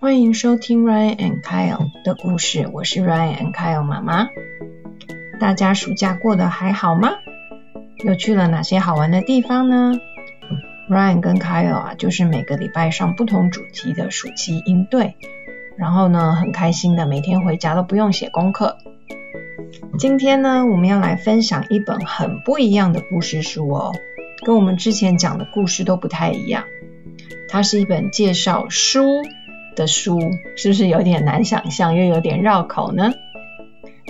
欢迎收听 Ryan and Kyle 的故事，我是 Ryan and Kyle 妈妈。大家暑假过得还好吗？又去了哪些好玩的地方呢？Ryan 跟 Kyle 啊，就是每个礼拜上不同主题的暑期营队，然后呢，很开心的每天回家都不用写功课。今天呢，我们要来分享一本很不一样的故事书哦，跟我们之前讲的故事都不太一样。它是一本介绍书的书，是不是有点难想象，又有点绕口呢？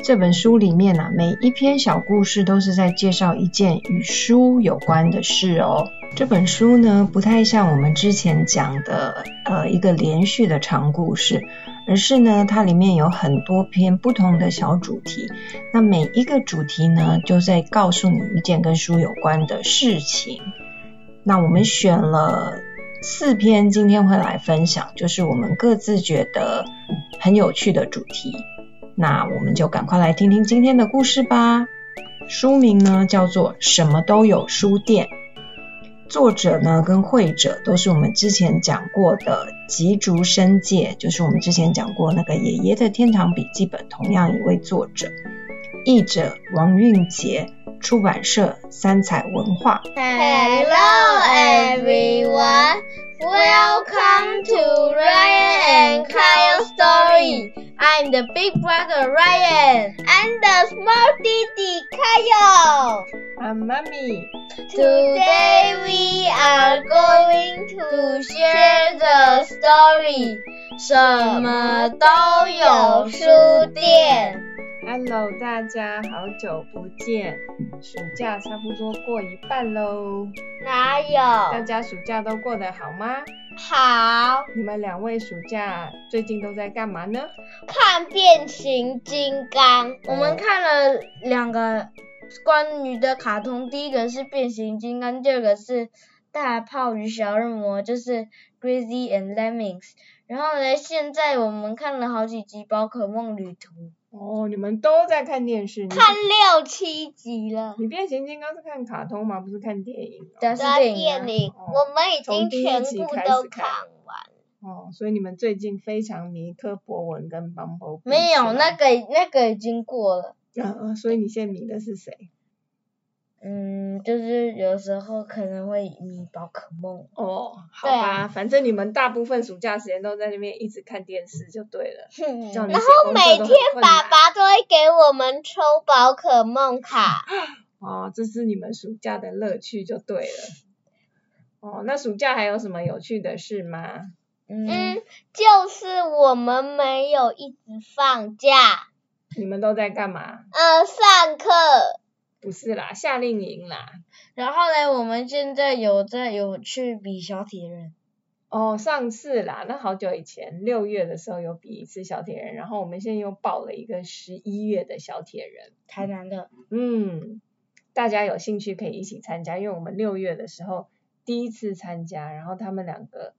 这本书里面啊，每一篇小故事都是在介绍一件与书有关的事哦。这本书呢，不太像我们之前讲的呃一个连续的长故事，而是呢，它里面有很多篇不同的小主题。那每一个主题呢，就在告诉你一件跟书有关的事情。那我们选了四篇，今天会来分享，就是我们各自觉得很有趣的主题。那我们就赶快来听听今天的故事吧。书名呢叫做《什么都有书店》，作者呢跟绘者都是我们之前讲过的吉竹伸介，就是我们之前讲过那个爷爷的天堂笔记本，同样一位作者。译者王韵杰，出版社三彩文化。 Hello everyone, welcome to Ryan and Kyle story. I'm the big brother Ryan and the small Didi Kyle. 啊，妈咪， Today we are going to share the story. 什么都有书店。 Hello，大家好久不见，暑假差不多过一半喽，哪有大？家暑假都过得好吗？好你们两位暑假最近都在干嘛呢？看变形金刚。我们看了两个关于的卡通，第一个是变形金刚，第二个是大炮与小恶魔，就是 Crazy and Lemmings。然后呢，现在我们看了好几集宝可梦旅途，哦，你们都在看电视，看六七集了。你变形金刚是看卡通吗？不是看电影哦。的是电影啊，哦我们已经全部都看看完。哦，所以你们最近非常迷柯博文跟邦博比。没有，那个那个已经过了。嗯嗯，所以你现在迷的是谁？嗯，就是有时候可能会迷宝可梦。哦，好吧，反正你们大部分暑假时间都在那边一直看电视就对了。然后每天爸爸都会给我们抽宝可梦卡。哦，这是你们暑假的乐趣就对了。哦，那暑假还有什么有趣的事吗？嗯，就是我们没有一直放假，你们都在干嘛？呃，上课。不是啦，夏令营啦。然后呢，我们现在有在有去比小铁人。哦，上次啦，那好久以前，六月的时候有比一次小铁人，然后我们现在又报了一个十一月的小铁人。台南的。嗯，大家有兴趣可以一起参加，因为我们六月的时候第一次参加，然后他们两个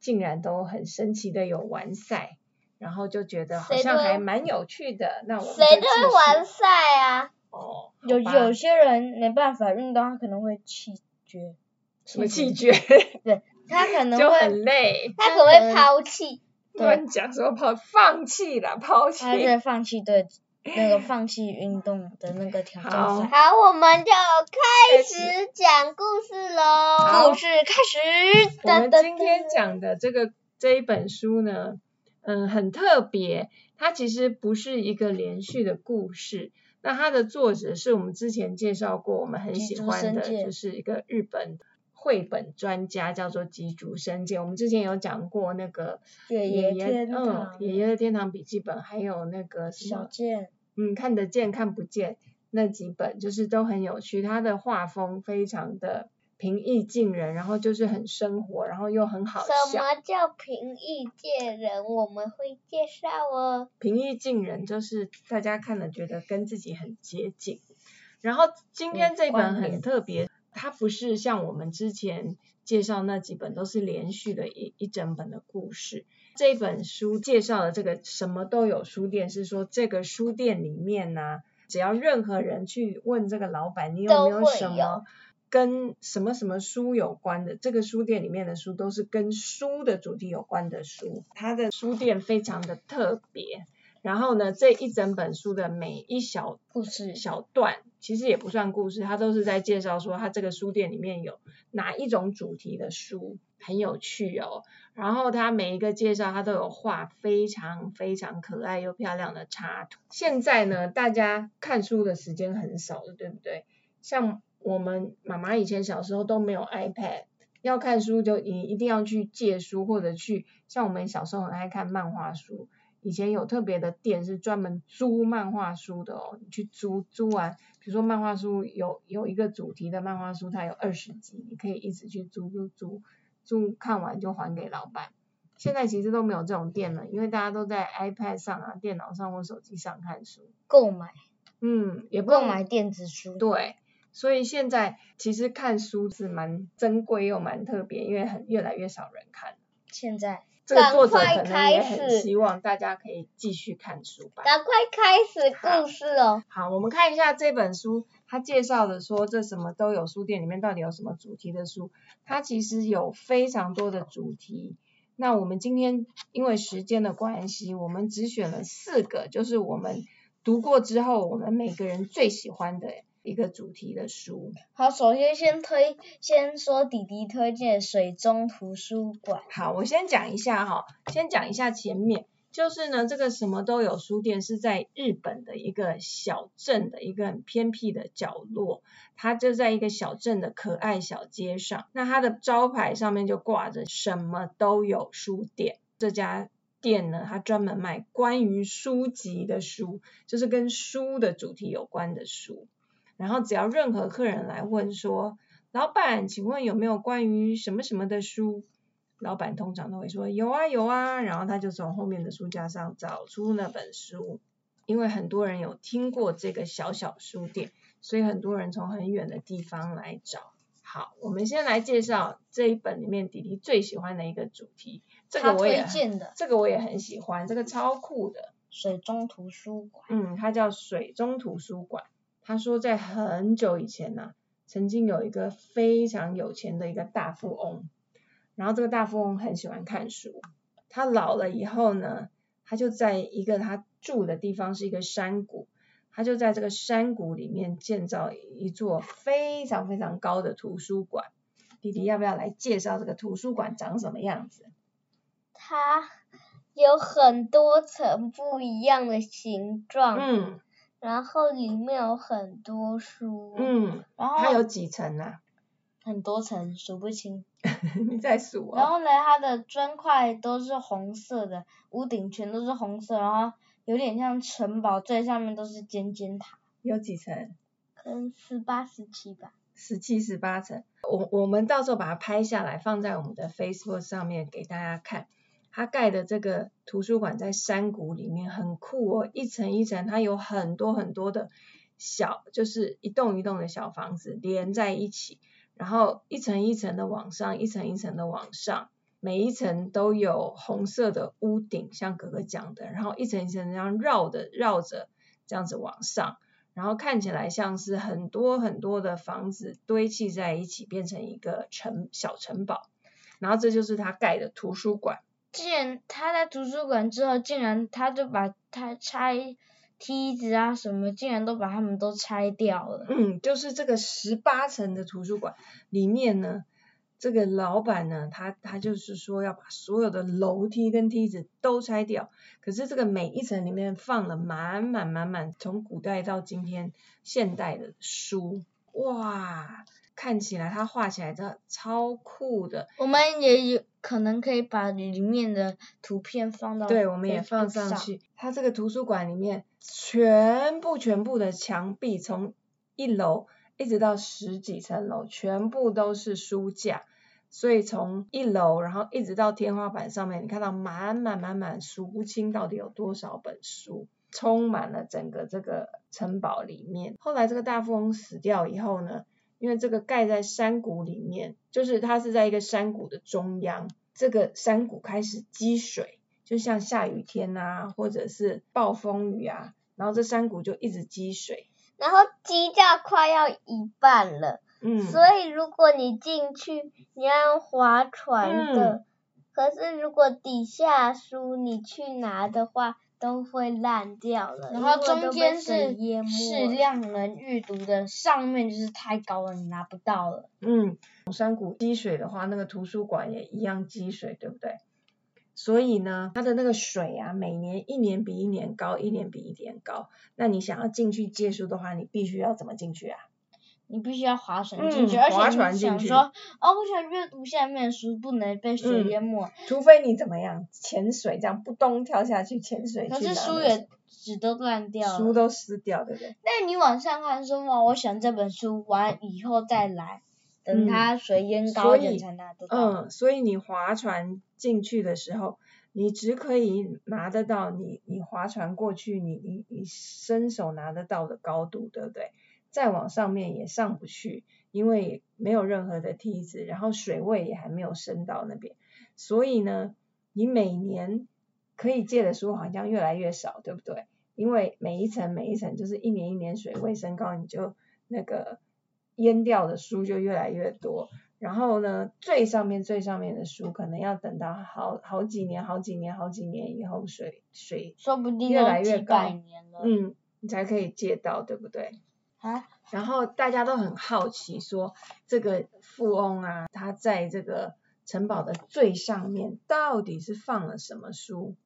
竟然都很神奇的有完赛，然后就觉得好像还蛮有趣的。那我们谁都会玩赛啊。哦，有有些人没办法运动，他可能会气绝。什么气绝，对，他可能就会，很累。他可能会抛弃，对乱讲什么抛放弃了，抛弃。他会放弃对那个放弃运动的那个挑战好赛。好，我们就开始讲故事喽。故事开始。我们今天讲的这个这一本书呢，嗯，很特别，它其实不是一个连续的故事。那它的作者是我们之前介绍过，我们很喜欢的，就是一个日本绘本专家，叫做吉竹伸介。我们之前有讲过那个爷爷嗯，堂，爷爷的天堂笔记本，还有那个小健，嗯，看得见看不见那几本，就是都很有趣。他的画风非常的平易近人，然后就是很生活，然后又很好什。么叫平易近人？我们会介绍哦。平易近人就是大家看了觉得跟自己很接近。然后今天这本很特别，它不是像我们之前介绍那几本都是连续的一一整本的故事。这本书介绍的这个什么都有书店，是说这个书店里面呢、只要任何人去问这个老板，你有没有什么跟什么什么书有关的，这个书店里面的书都是跟书的主题有关的书。它的书店非常的特别，然后呢，这一整本书的每一小故事小段，其实也不算故事，它都是在介绍说它这个书店里面有哪一种主题的书，很有趣哦。然后它每一个介绍，它都有画非常非常可爱又漂亮的插图。现在呢，大家看书的时间很少了，对不对？像我们妈妈以前小时候都没有 iPad，要看书就你一定要去借书或者去，像我们小时候很爱看漫画书。以前有特别的店是专门租漫画书的哦，你去租租完，比如说漫画书有有一个主题的漫画书，它有二十集，你可以一直去租租租租，看完就还给老板。现在其实都没有这种店了，因为大家都在 iPad 上啊、电脑上或手机上看书。购买，嗯，也不购买电子书。对，所以现在其实看书是蛮珍贵又蛮特别，因为很越来越少人看。现在。这个作者可能也很希望大家可以继续看书吧。赶快开始故事哦。好，我们看一下这本书，它介绍的说这什么都有书店里面到底有什么主题的书？它其实有非常多的主题。那我们今天因为时间的关系，我们只选了四个，就是我们读过之后，我们每个人最喜欢的。一个主题的书。好，首先先推，先说弟弟推荐水中图书馆。好，我先讲一下哈，先讲一下前面，就是呢，这个什么都有书店是在日本的一个小镇的一个很偏僻的角落，它就在一个小镇的可爱小街上。那它的招牌上面就挂着什么都有书店。这家店呢，它专门卖关于书籍的书，就是跟书的主题有关的书。然后只要任何客人来问说，老板，请问有没有关于什么什么的书？老板通常都会说有啊有啊，然后他就从后面的书架上找出那本书。因为很多人有听过这个小小书店，所以很多人从很远的地方来找。好，我们先来介绍这一本里面迪迪最喜欢的一个主题。这个我也这个我也很喜欢，这个超酷的水中图书馆。嗯，它叫水中图书馆。他说，在很久以前呢，曾经有一个非常有钱的一个大富翁，然后这个大富翁很喜欢看书。他老了以后呢，他就在一个他住的地方是一个山谷，他就在这个山谷里面建造一座非常非常高的图书馆。弟弟要不要来介绍这个图书馆长什么样子？它有很多层不一样的形状。嗯。然后里面有很多书，嗯，然后它有几层呢？很多层，数不清。你在数啊？然后呢，它的砖块都是红色的，屋顶全都是红色，然后有点像城堡，最上面都是尖尖塔。有几层？可能十八、十七吧。十七、十八层，我我们到时候把它拍下来，放在我们的 Facebook 上面给大家看。他盖的这个图书馆在山谷里面很酷哦，一层一层，它有很多很多的小，就是一栋一栋的小房子连在一起，然后一层一层的往上，一层一层的往上，每一层都有红色的屋顶，像哥哥讲的，然后一层一层这样绕的绕着这样子往上，然后看起来像是很多很多的房子堆砌在一起，变成一个城小城堡，然后这就是他盖的图书馆。竟然他在图书馆之后，竟然他就把他拆梯子啊什么，竟然都把他们都拆掉了。嗯，就是这个十八层的图书馆里面呢，这个老板呢，他他就是说要把所有的楼梯跟梯子都拆掉。可是这个每一层里面放了满满满满从古代到今天现代的书，哇！看起来它画起来真的超酷的，我们也有可能可以把里面的图片放到对，我们也放上去。它这个图书馆里面全部全部的墙壁，从一楼一直到十几层楼，全部都是书架。所以从一楼，然后一直到天花板上面，你看到满满满满数不清到底有多少本书，充满了整个这个城堡里面。后来这个大富翁死掉以后呢？因为这个盖在山谷里面，就是它是在一个山谷的中央，这个山谷开始积水，就像下雨天啊，或者是暴风雨啊，然后这山谷就一直积水，然后积到快要一半了，嗯，所以如果你进去，你要用划船的。可是如果底下书你去拿的话，都会烂掉了。然后中间是淹适量能阅读的，上面就是太高了，你拿不到了。嗯，山谷积水的话，那个图书馆也一样积水，对不对？所以呢，它的那个水啊，每年一年比一年高，一年比一年高。那你想要进去借书的话，你必须要怎么进去啊？你必须要划船进去，嗯而且你想说，哦，我想阅读下面的书，不能被水嗯淹没。除非你怎么样潜水，这样扑通跳下去潜水去可。是书也纸都烂掉了。书都湿掉，对不对？那你往上看说，嘛，我想这本书完以后再来，等它水淹高一点才拿得到。嗯，所以你划船进去的时候，你只可以拿得到你你划船过去，你你你伸手拿得到的高度，对不对？再往上面也上不去，因为没有任何的梯子，然后水位也还没有升到那边，所以呢，你每年可以借的书好像越来越少，对不对？因为每一层每一层就是一年一年水位升高，你就那个淹掉的书就越来越多。然后呢，最上面最上面的书可能要等到好好几年、好几年、好几年以后，水水说不定越来越高。嗯，你才可以借到，对不对？啊，然后大家都很好奇说，这个富翁啊，他在这个城堡的最上面到底是放了什么书？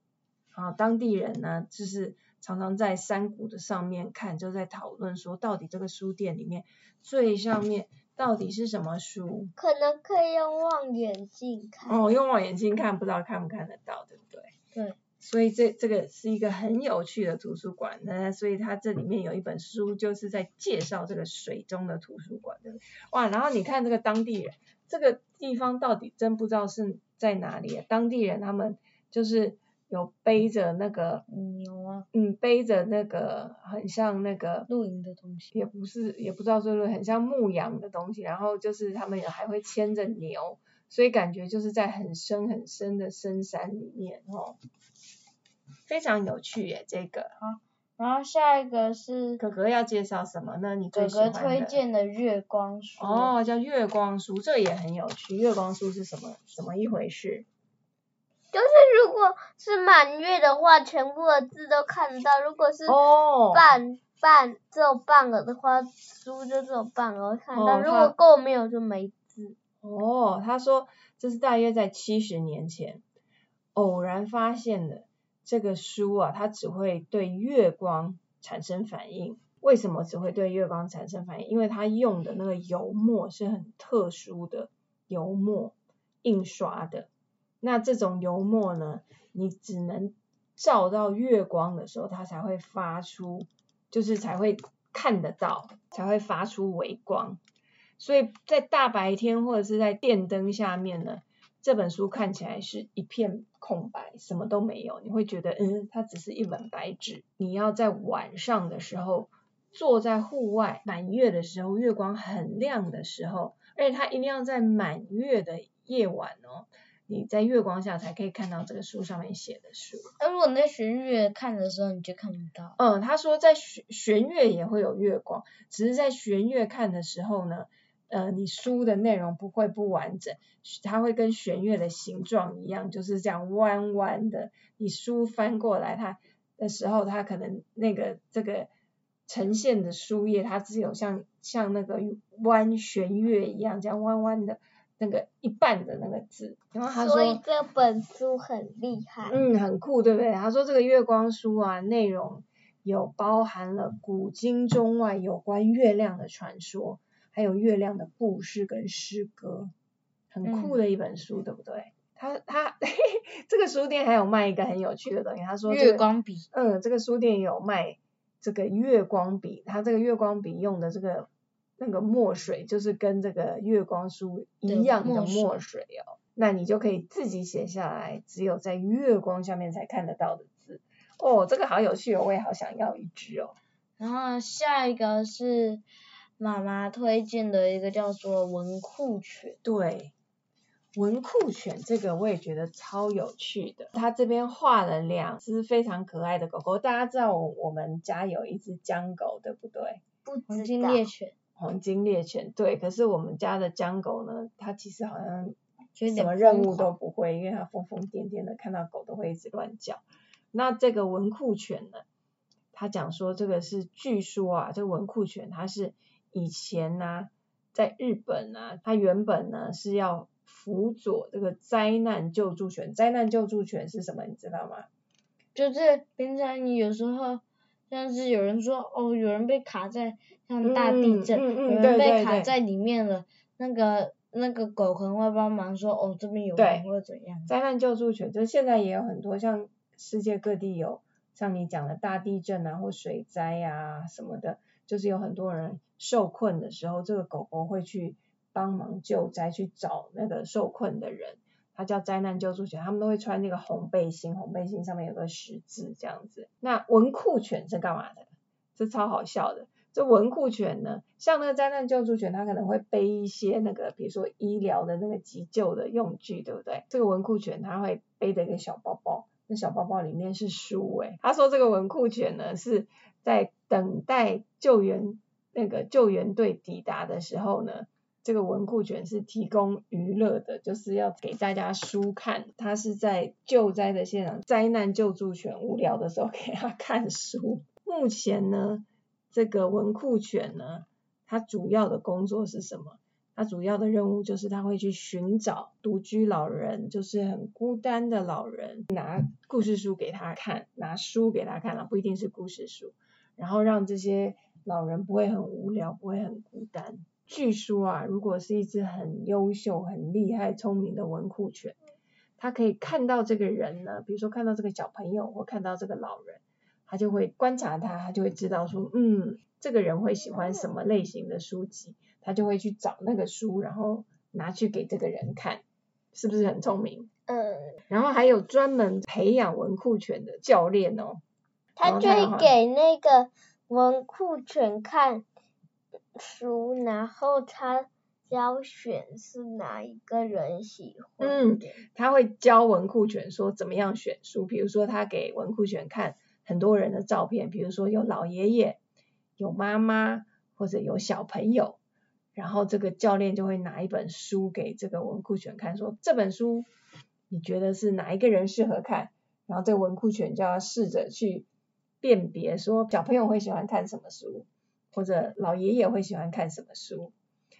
啊，当地人呢，就是常常在山谷的上面看，就在讨论说，到底这个书店里面最上面到底是什么书？可能可以用望远镜看。哦，用望远镜看，不知道看不看得到，对不对？对。所以这这个是一个很有趣的图书馆，那所以它这里面有一本书，就是在介绍这个水中的图书馆，对不对？哇，然后你看这个当地人，这个地方到底真不知道是在哪里、啊。当地人他们就是有背着那个，牛啊，嗯，背着那个很像那个，露营的东西。也不是也不知道是不是很像牧羊的东西，然后就是他们还会牵着牛，所以感觉就是在很深很深的深山里面哦。非常有趣耶，这个然后下一个是哥哥要介绍什么呢？你最哥喜欢的哥推荐的月光书。哦，叫月光书，这也很有趣。月光书是什么？怎么一回事？就是如果是满月的话，全部的字都看得到；如果是哦，半半只有半个的话，书就只有半额看得到；哦如果够没有就没字。哦，他说这是大约在七十年前偶然发现的这个书啊，它只会对月光产生反应。为什么只会对月光产生反应？因为它用的那个油墨是很特殊的油墨印刷的。那这种油墨呢，你只能照到月光的时候，它才会发出，就是才会看得到，才会发出微光。所以在大白天或者是在电灯下面呢，这本书看起来是一片空白，什么都没有。你会觉得，嗯，它只是一本白纸。你要在晚上的时候坐在户外，满月的时候，月光很亮的时候，而且它一定要在满月的夜晚哦，你在月光下才可以看到这个书上面写的书。那如果你在弦月看的时候，你就看不到。嗯，他说在弦弦月也会有月光，只是在弦月看的时候呢，呃，你书的内容不会不完整，它会跟弦乐的形状一样，就是这样弯弯的。你书翻过来它的时候，它可能那个这个呈现的书页，它只有像像那个弯弦月一样，这样弯弯的那个一半的那个字。然后他说，所以这本书很厉害。嗯，很酷，对不对？他说这个月光书啊，内容有包含了古今中外有关月亮的传说，还有月亮的故事跟诗歌，很酷的一本书，对不对？他他 这个书店还有卖一个很有趣的东西，他说、这个、月光笔，嗯，这个书店有卖这个月光笔，它这个月光笔用的这个那个墨水，就是跟这个月光书一样的墨水哦。那你就可以自己写下来，只有在月光下面才看得到的字。哦，这个好有趣哦，我也好想要一支哦。然后下一个是妈妈推荐的一个叫做文库犬。对，文库犬这个我也觉得超有趣的。它这边画了两只非常可爱的狗狗，大家知道我我们家有一只江狗，对不对？不黄知道。金猎犬，黄金猎犬，对。可是我们家的江狗呢，它其实好像什么任务都不会，因为它疯疯癫癫的，看到狗都会一直乱叫。那这个文库犬呢，他讲说这个是据说啊，这个文库犬它是以前呢、在日本啊，它原本呢是要辅佐这个灾难救助犬。灾难救助犬是什么？你知道吗？就是平常你有时候像是有人说哦，有人被卡在像大地震，嗯嗯嗯有人被卡在里面了，那个那个狗可能会帮忙说哦这边有人或者怎样。灾难救助犬，就是现在也有很多，像世界各地有像你讲的大地震啊或水灾啊什么的，就是有很多人受困的时候，这个狗狗会去帮忙救灾，去找那个受困的人。它叫灾难救助犬，他们都会穿那个红背心，红背心上面有个十字这样子。那文库犬是干嘛的？这超好笑的。这文库犬呢，像那个灾难救助犬，它可能会背一些那个，比如说医疗的那个急救的用具，对不对？这个文库犬它会背着一个小包包，那小包包里面是书诶。他说这个文库犬呢是在等待救援那个救援队抵达的时候呢，这个文库犬是提供娱乐的，就是要给大家书看。它是在救灾的现场，灾难救助犬无聊的时候给它看书。目前呢，这个文库犬呢，它主要的工作是什么？它主要的任务就是它会去寻找独居老人，就是很孤单的老人，拿故事书给他看，拿书给他看了，不一定是故事书，然后让这些老人不会很无聊，不会很孤单。据说啊，如果是一只很优秀、很厉害、聪明的文库犬，它可以看到这个人呢，比如说看到这个小朋友或看到这个老人，它就会观察他，它就会知道说，嗯，这个人会喜欢什么类型的书籍，它就会去找那个书，然后拿去给这个人看，是不是很聪明？嗯，然后还有专门培养文库犬的教练哦，他就会给那个文库犬看书，然后他挑选是哪一个人喜欢嗯。他会教文库犬说怎么样选书，比如说他给文库犬看很多人的照片，比如说有老爷爷、有妈妈或者有小朋友，然后这个教练就会拿一本书给这个文库犬看，说这本书你觉得是哪一个人适合看？然后这个文库犬就要试着去辨别说小朋友会喜欢看什么书，或者老爷爷会喜欢看什么书。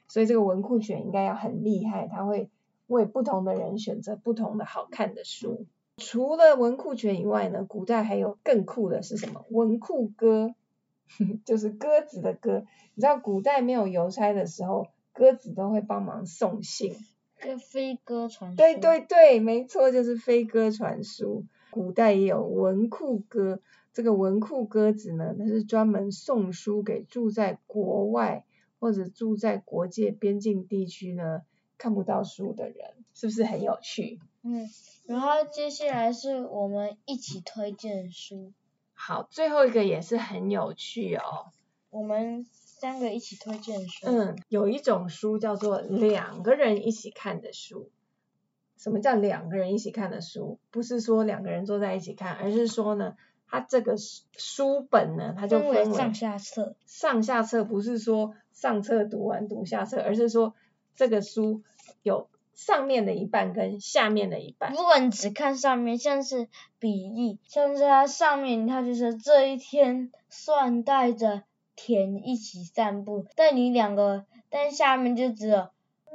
所以这个文库犬应该要很厉害，它会为不同的人选择不同的好看的书。除了文库犬以外呢，古代还有更酷的是什么？文库鸽，就是鸽子的鸽。你知道古代没有邮差的时候，鸽子都会帮忙送信。跟飞鸽传书。对对对，没错，就是飞鸽传书。古代也有文库鸽，这个文库鸽子呢，它是专门送书给住在国外或者住在国界边境地区呢看不到书的人，是不是很有趣？嗯，然后接下来是我们一起推荐书，好，最后一个也是很有趣哦。我们三个一起推荐书。嗯，有一种书叫做两个人一起看的书。什么叫两个人一起看的书？不是说两个人坐在一起看，而是说呢，它这个书书本呢，它就分分为为上下册。上下册，不是说上册读完读下册，而是说这个书有上面的一半跟下面的一半。如果你只看上面，像是比例，像是它上面它就是这一天算带着田一起散步，但你两个，但下面就只有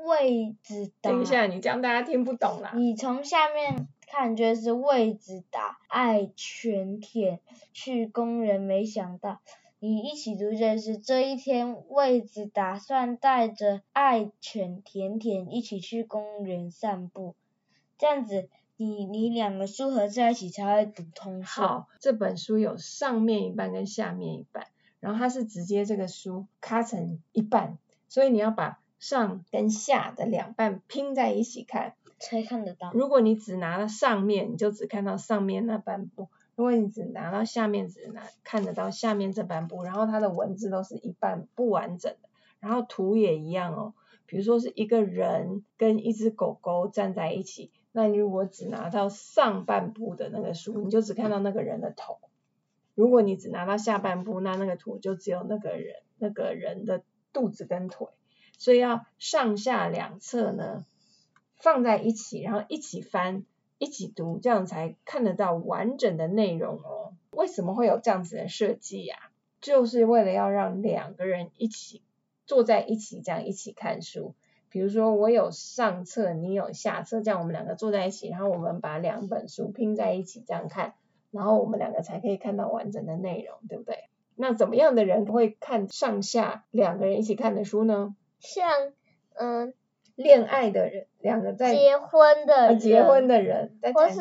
位子打。等一下，你这样大家听不懂啦。你从下面看就是位子打爱全舔去公园，没想到你一起读就是这一天位子打算带着爱犬舔舔一起去公园散步，这样子你你两个书合在一起才会读通。好，这本书有上面一半跟下面一半，然后它是直接这个书咔成一半，所以你要把上跟下的两半拼在一起看。才看得到。如果你只拿了上面，你就只看到上面那半部；如果你只拿到下面，只拿看得到下面这半部。然后它的文字都是一半不完整的，然后图也一样哦。比如说是一个人跟一只狗狗站在一起，那你如果只拿到上半部的那个书，你就只看到那个人的头；如果你只拿到下半部，那那个图就只有那个人那个人的肚子跟腿，所以要上下两侧呢放在一起，然后一起翻，一起读，这样才看得到完整的内容哦。为什么会有这样子的设计呀？就是为了要让两个人一起坐在一起，这样一起看书。比如说我有上册，你有下册，这样我们两个坐在一起，然后我们把两本书拼在一起这样看，然后我们两个才可以看到完整的内容，对不对？那怎么样的人会看上下两个人一起看的书呢？像嗯恋爱的人，两个在结婚的结婚的人或是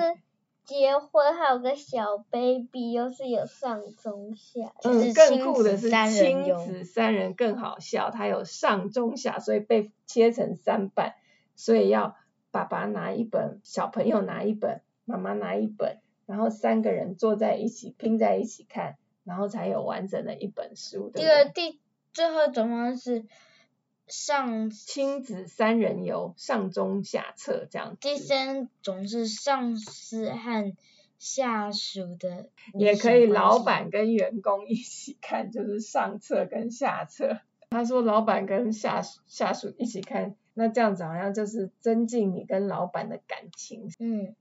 结婚还有个小 baby，又是有上中下，嗯，是更酷的是亲子三人更好笑，它有上中下，所以被切成三半，所以要爸爸拿一本，小朋友拿一本，妈妈拿一本，然后三个人坐在一起拼在一起看，然后才有完整的一本书，对第不对？二第最后一种方式上亲子三人游，上中下册这样子。第三种是上司和下属的也可以老板跟员工一起看，就是上册跟下册。他说老板跟下属下属一起看，那这样子好像就是增进你跟老板的感情，嗯，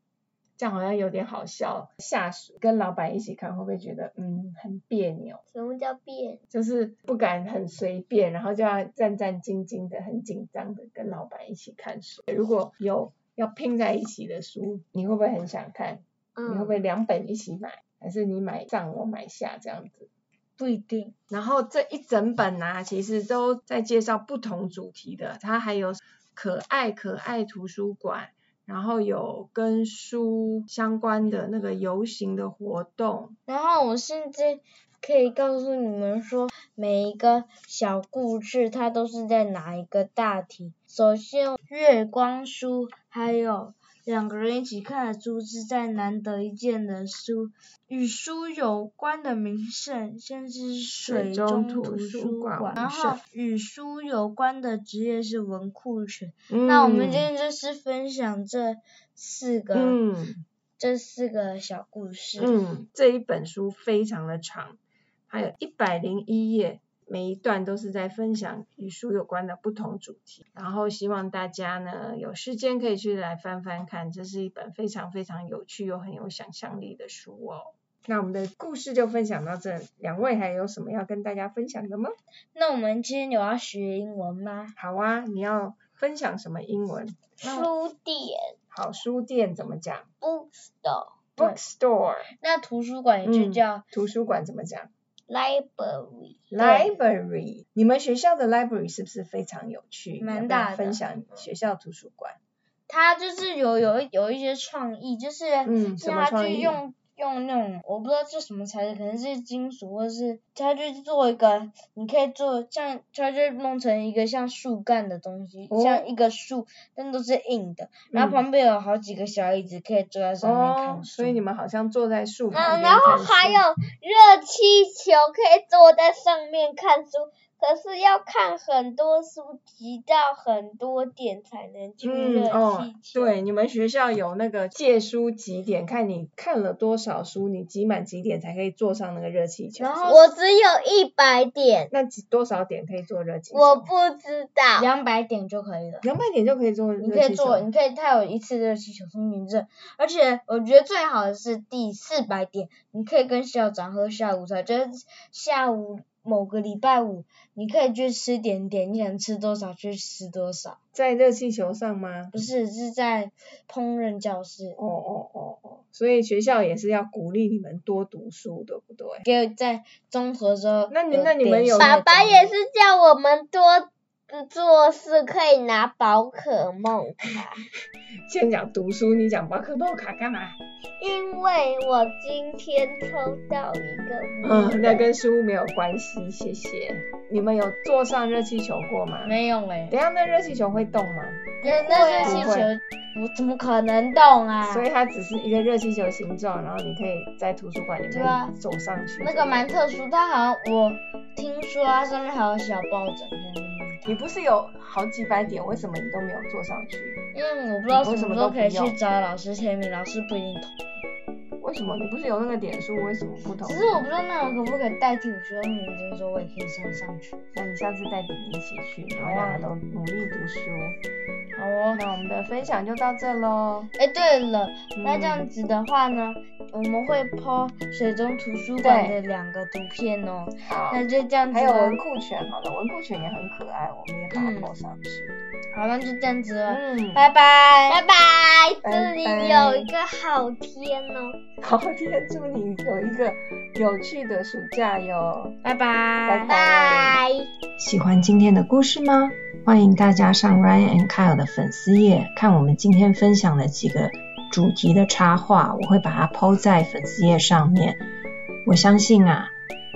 这样好像有点好笑。下属跟老板一起看，会不会觉得嗯很别扭？什么叫变？就是不敢很随便，然后就要战战兢兢的、很紧张的跟老板一起看书。如果有要拼在一起的书，你会不会很想看？你会不嗯，会两本一起买，还是你买上我买下这样子？不一定。然后这一整本呢、其实都在介绍不同主题的，它还有可爱可爱图书馆，然后有跟书相关的那个游行的活动，然后我现在可以告诉你们说，每一个小故事它都是在哪一个大题。首先，月光书还有两个人一起看的书是在难得一见的书，与书有关的名胜，像是水中图书馆，然后与书有关的职业是文库犬。那我们今天就是分享这四个、嗯这四个小故事。嗯，这一本书非常的长，还有一百零一页，每一段都是在分享与书有关的不同主题。然后希望大家呢有时间可以去来翻翻看，这是一本非常非常有趣又很有想象力的书哦。那我们的故事就分享到这，两位还有什么要跟大家分享的吗？那我们今天有要学英文吗？好啊，你要分享什么英文？书店好，书店怎么讲 bookstore？bookstore。那图书馆也就嗯叫、图书馆怎么讲 library？library。你们学校的 library 是不是非常有趣？蛮大的分享学校图书馆。它就是有有有一些创意，就是它就用用那种我不知道这什么材质，可能是金属或者是它就做一个，你可以做像它就弄成一个像树干的东西，哦像一个树，但都是硬的，然后嗯旁边有好几个小椅子可以坐在上面看。所以你们好像坐在树旁嗯，边然后还有热气球可以坐在上面看书，可是要看很多书，集到很多点才能去热嗯哦气，球。对，你们学校有那个借书几点，看你看了多少书，你集满几点才可以坐上那个热气球。然后我只有一百点，那几多少点可以坐热气球？我不知道。两百点就可以了。两百点就可以坐热气球。你可以做，你可以，它有一次热气球通行证，而且我觉得最好的是第四百点，你可以跟校长喝下午茶，就是下午某个礼拜五，你可以去吃点点，你想吃多少去吃多少，在热气球上吗？不是是在烹饪教室，哦哦哦哦，所以学校也是要鼓励你们多读书，对不对？给在综合之后，那你那你们有爸爸也是叫我们多做事，可以拿宝可梦卡，先讲读书，你讲宝可梦卡干嘛？因为我今天抽到一个嗯，那跟书没有关系，谢谢。你们有坐上热气球过吗？没有哎、等下那热气球会动吗？那那热气球我怎么可能动啊？所以它只是一个热气球形状，然后你可以在图书馆里对啊面走上去。那个蛮特殊，它好像我听说它上面还有小抱枕。你不是有好几百点，为什么你都没有坐上去？因为我不知道什么么时候可以去找老师签名，老师不一定同意。为什么你不是有那个点数？为什么不同意？只是我不知道那个可不可以代替我学校名字，说我也可以上上去。那你下次带弟弟一起去，然后大家都努力读书。好哦，那我们的分享就到这喽。哎，对了，嗯那这样子的话呢，我们会 po 水中图书馆的两个图片哦。好，那就这样子还有文库犬，好了，文库犬也很可爱，我们也把它抛上去。好，那就这样子了，嗯，拜拜。拜拜，拜这里有一个好天哦。好，天祝你有一个有趣的暑假哟。拜拜。拜拜拜。喜欢今天的故事吗？欢迎大家上 Ryan and Kyle 的粉丝页看我们今天分享的几个主题的插画，我会把它抛在粉丝页上面。我相信啊，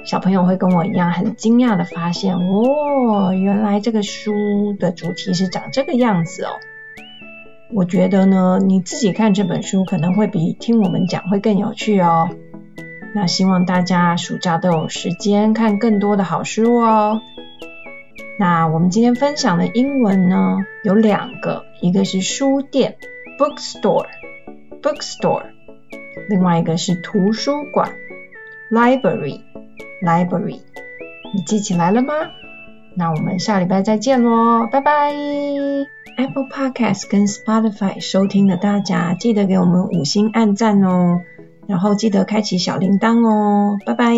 小朋友会跟我一样很惊讶的发现，哦，原来这个书的主题是长这个样子哦。我觉得呢，你自己看这本书可能会比听我们讲会更有趣哦。那希望大家暑假都有时间看更多的好书哦。那我们今天分享的英文呢有两个，一个是书店 （bookstore），bookstore，另外一个是图书馆 （library），library。你记起来了吗？那我们下礼拜再见喽，拜拜！Apple Podcast 跟 Spotify 收听的大家，记得给我们五星按赞哦，然后记得开启小铃铛哦，拜拜。